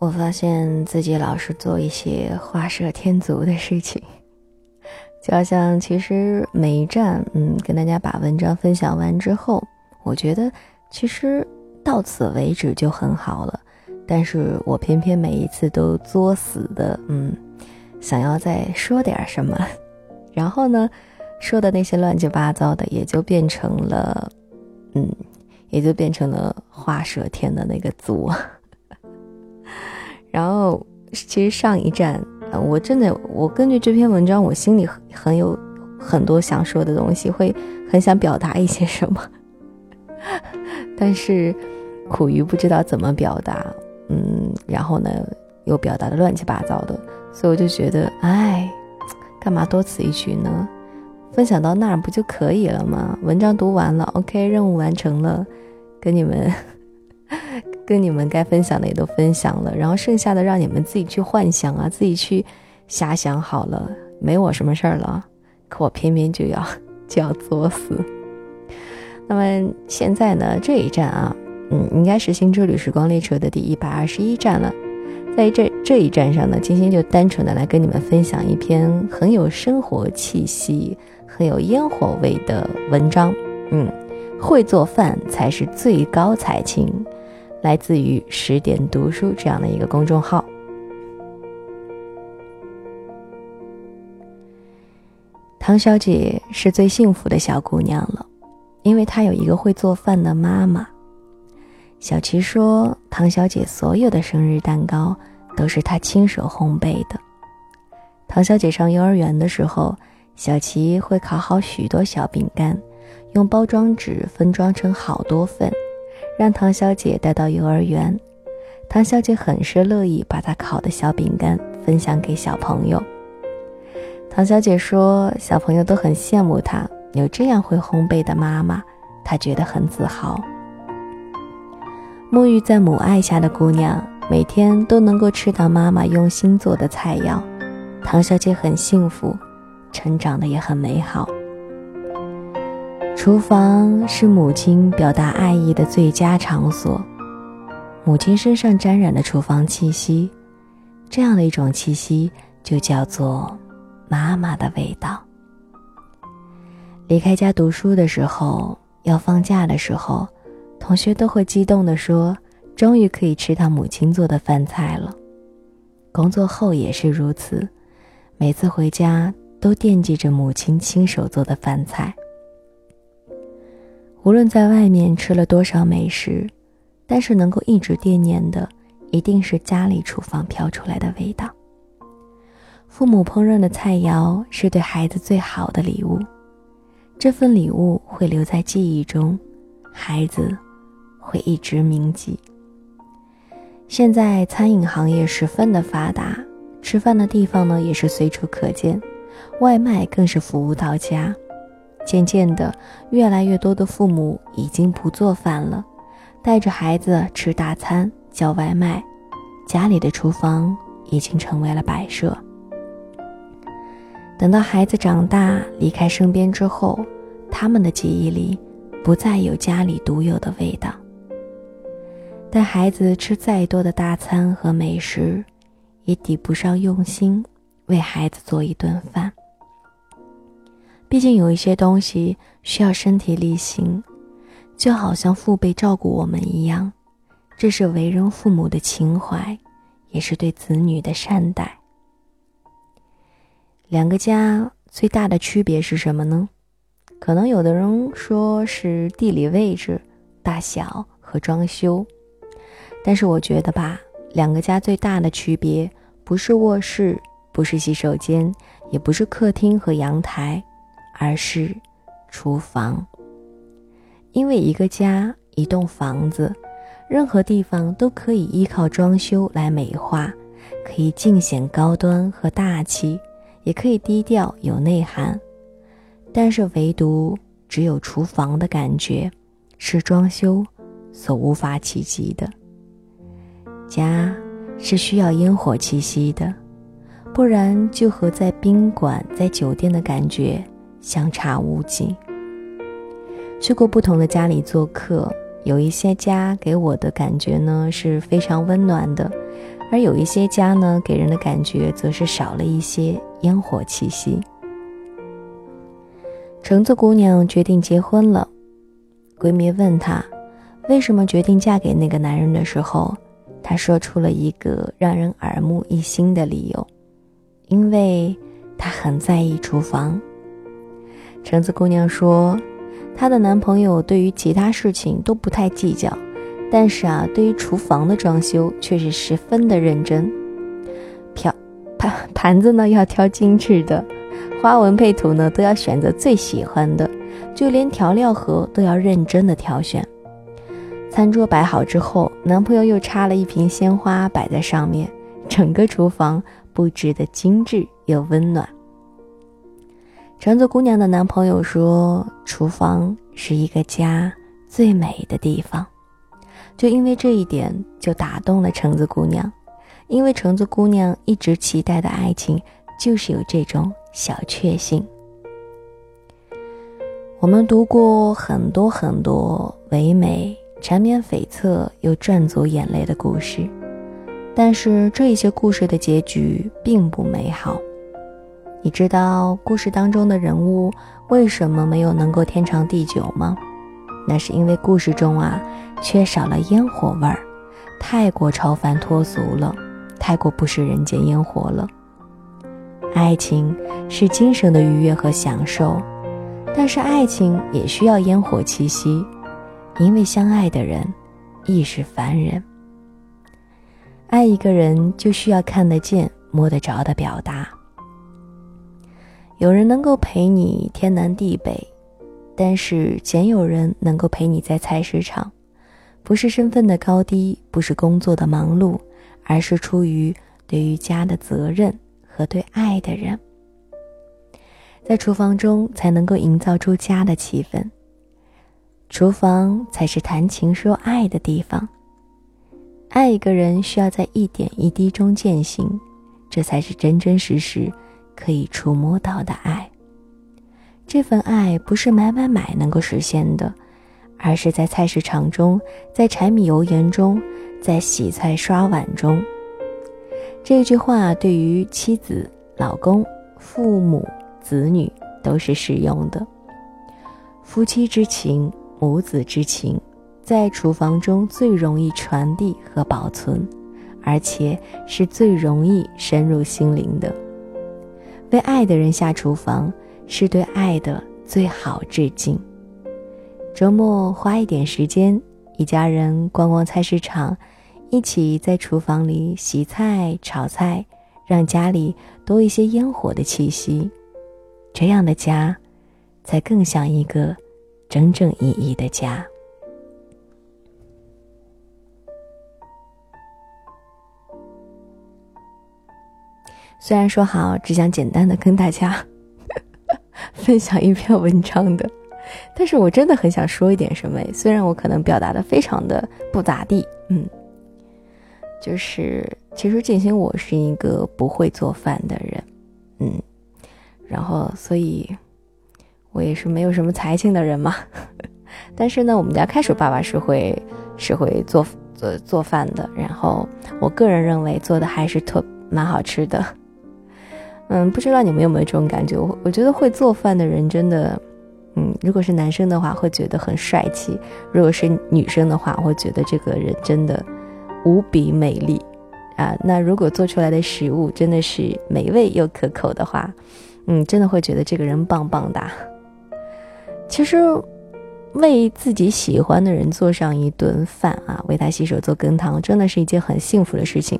我发现自己老是做一些画蛇添足的事情，就好像其实每一站，嗯，跟大家把文章分享完之后，我觉得其实到此为止就很好了，但是我偏偏每一次都作死的，嗯，想要再说点什么，然后呢，说的那些乱七八糟的也就变成了，嗯，也就变成了画蛇添的那个足。然后，其实上一站，我真的，我根据这篇文章，我心里很有很多想说的东西，会很想表达一些什么，但是苦于不知道怎么表达，嗯，然后呢，又表达的乱七八糟的，所以我就觉得，哎，干嘛多此一举呢？分享到那儿不就可以了吗？文章读完了，OK，任务完成了，跟你们。跟你们该分享的也都分享了，然后剩下的让你们自己去幻想啊，自己去瞎想好了，没我什么事儿了。可我偏偏就要 就要作死。那么现在呢，这一站啊，嗯，应该是《新之旅时光列车》的第一百二十一站了。在这这一站上呢，金星就单纯的来跟你们分享一篇很有生活气息、很有烟火味的文章。嗯，会做饭才是最高才情。来自于十点读书这样的一个公众号。唐小姐是最幸福的小姑娘了，因为她有一个会做饭的妈妈。小琪说，唐小姐所有的生日蛋糕都是她亲手烘焙的。唐小姐上幼儿园的时候，小琪会烤好许多小饼干，用包装纸分装成好多份。让唐小姐带到幼儿园，唐小姐很是乐意把她烤的小饼干分享给小朋友。唐小姐说，小朋友都很羡慕她有这样会烘焙的妈妈，她觉得很自豪。沐浴在母爱下的姑娘，每天都能够吃到妈妈用心做的菜肴，唐小姐很幸福，成长的也很美好。厨房是母亲表达爱意的最佳场所，母亲身上沾染的厨房气息，这样的一种气息就叫做妈妈的味道。离开家读书的时候，要放假的时候，同学都会激动地说：“终于可以吃到母亲做的饭菜了。”工作后也是如此，每次回家都惦记着母亲亲手做的饭菜。无论在外面吃了多少美食，但是能够一直惦念的，一定是家里厨房飘出来的味道。父母烹饪的菜肴是对孩子最好的礼物，这份礼物会留在记忆中，孩子会一直铭记。现在餐饮行业十分的发达，吃饭的地方呢也是随处可见，外卖更是服务到家。渐渐的，越来越多的父母已经不做饭了，带着孩子吃大餐、叫外卖，家里的厨房已经成为了摆设。等到孩子长大离开身边之后，他们的记忆里不再有家里独有的味道。带孩子吃再多的大餐和美食，也抵不上用心为孩子做一顿饭。毕竟有一些东西需要身体力行，就好像父辈照顾我们一样，这是为人父母的情怀，也是对子女的善待。两个家最大的区别是什么呢？可能有的人说是地理位置、大小和装修，但是我觉得吧，两个家最大的区别不是卧室，不是洗手间，也不是客厅和阳台。而是厨房，因为一个家、一栋房子，任何地方都可以依靠装修来美化，可以尽显高端和大气，也可以低调有内涵。但是，唯独只有厨房的感觉，是装修所无法企及的。家是需要烟火气息的，不然就和在宾馆、在酒店的感觉。相差无几。去过不同的家里做客，有一些家给我的感觉呢是非常温暖的，而有一些家呢，给人的感觉则是少了一些烟火气息。橙子姑娘决定结婚了，闺蜜问她为什么决定嫁给那个男人的时候，她说出了一个让人耳目一新的理由：因为她很在意厨房。橙子姑娘说，她的男朋友对于其他事情都不太计较，但是啊，对于厨房的装修却是十分的认真，漂盘盘子呢要挑精致的。花纹配图呢，都要选择最喜欢的，就连调料盒都要认真的挑选。餐桌摆好之后，男朋友又插了一瓶鲜花摆在上面，整个厨房布置的精致又温暖。橙子姑娘的男朋友说：“厨房是一个家最美的地方。”就因为这一点，就打动了橙子姑娘，因为橙子姑娘一直期待的爱情，就是有这种。小确幸。我们读过很多很多唯美、缠绵悱恻又赚足眼泪的故事，但是这一些故事的结局并不美好。你知道故事当中的人物为什么没有能够天长地久吗？那是因为故事中啊缺少了烟火味儿，太过超凡脱俗了，太过不食人间烟火了。爱情是精神的愉悦和享受，但是爱情也需要烟火气息，因为相爱的人亦是凡人。爱一个人就需要看得见、摸得着的表达。有人能够陪你天南地北，但是仅有人能够陪你在菜市场，不是身份的高低，不是工作的忙碌，而是出于对于家的责任。和对爱的人，在厨房中才能够营造出家的气氛。厨房才是谈情说爱的地方。爱一个人需要在一点一滴中践行，这才是真真实实可以触摸到的爱。这份爱不是买买买能够实现的，而是在菜市场中，在柴米油盐中，在洗菜刷碗中。这句话对于妻子、老公、父母、子女都是适用的。夫妻之情、母子之情，在厨房中最容易传递和保存，而且是最容易深入心灵的。为爱的人下厨房，是对爱的最好致敬。周末花一点时间，一家人逛逛菜市场。一起在厨房里洗菜、炒菜，让家里多一些烟火的气息，这样的家，才更像一个真正意义的家。虽然说好只想简单的跟大家 分享一篇文章的，但是我真的很想说一点什么。虽然我可能表达的非常的不咋地，嗯。就是，其实静心，我是一个不会做饭的人，嗯，然后所以，我也是没有什么才情的人嘛。但是呢，我们家开水爸爸是会是会做做做饭的，然后我个人认为做的还是特蛮好吃的。嗯，不知道你们有没有这种感觉？我我觉得会做饭的人真的，嗯，如果是男生的话会觉得很帅气；如果是女生的话，会觉得这个人真的。无比美丽，啊，那如果做出来的食物真的是美味又可口的话，嗯，真的会觉得这个人棒棒哒。其实，为自己喜欢的人做上一顿饭啊，为他洗手做羹汤，真的是一件很幸福的事情。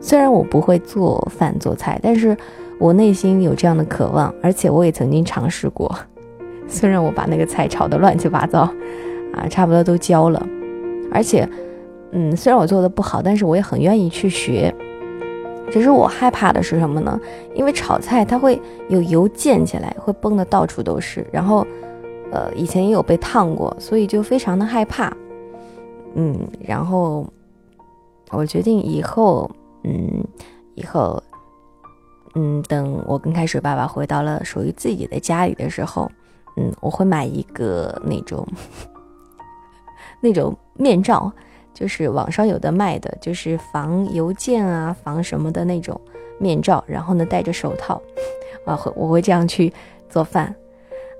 虽然我不会做饭做菜，但是我内心有这样的渴望，而且我也曾经尝试过。虽然我把那个菜炒得乱七八糟，啊，差不多都焦了，而且。嗯，虽然我做的不好，但是我也很愿意去学。只是我害怕的是什么呢？因为炒菜它会有油溅起来，会崩的到处都是。然后，呃，以前也有被烫过，所以就非常的害怕。嗯，然后我决定以后，嗯，以后，嗯，等我跟开水爸爸回到了属于自己的家里的时候，嗯，我会买一个那种那种面罩。就是网上有的卖的，就是防邮件啊、防什么的那种面罩，然后呢戴着手套，啊，会我会这样去做饭。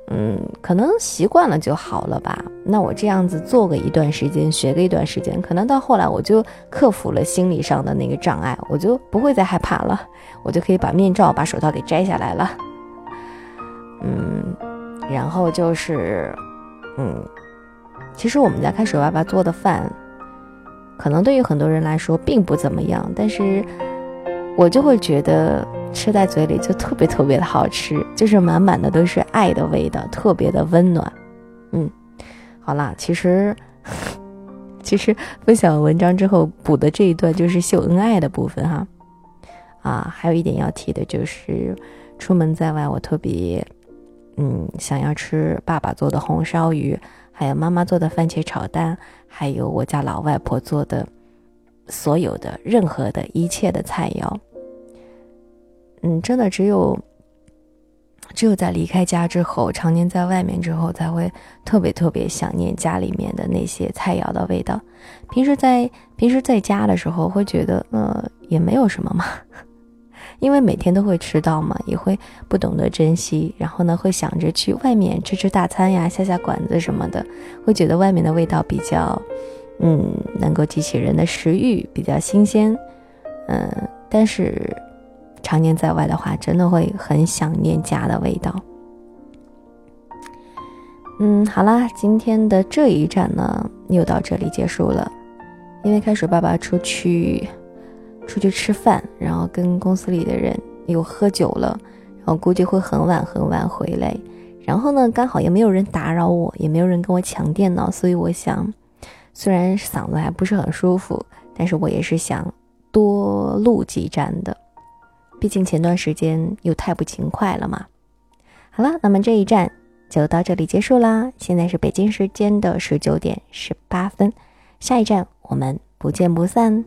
嗯，可能习惯了就好了吧。那我这样子做个一段时间，学个一段时间，可能到后来我就克服了心理上的那个障碍，我就不会再害怕了，我就可以把面罩、把手套给摘下来了。嗯，然后就是，嗯，其实我们家开水爸爸做的饭，可能对于很多人来说并不怎么样，但是我就会觉得。吃在嘴里就特别特别的好吃，就是满满的都是爱的味道，特别的温暖。嗯，好啦，其实 其实分享文章之后补的这一段就是秀恩爱的部分哈。啊，还有一点要提的就是，出门在外我特别嗯想要吃爸爸做的红烧鱼，还有妈妈做的番茄炒蛋，还有我家老外婆做的所有的任何的一切的菜肴。嗯，真的只有，只有在离开家之后，常年在外面之后，才会特别特别想念家里面的那些菜肴的味道。平时在平时在家的时候，会觉得呃也没有什么嘛，因为每天都会吃到嘛，也会不懂得珍惜，然后呢会想着去外面吃吃大餐呀，下下馆子什么的，会觉得外面的味道比较嗯能够激起人的食欲，比较新鲜，嗯，但是。常年在外的话，真的会很想念家的味道。嗯，好啦，今天的这一站呢，又到这里结束了。因为开始爸爸出去出去吃饭，然后跟公司里的人又喝酒了，然后估计会很晚很晚回来。然后呢，刚好也没有人打扰我，也没有人跟我抢电脑，所以我想，虽然嗓子还不是很舒服，但是我也是想多录几站的。毕竟前段时间又太不勤快了嘛。好了，那么这一站就到这里结束啦。现在是北京时间的十九点十八分，下一站我们不见不散。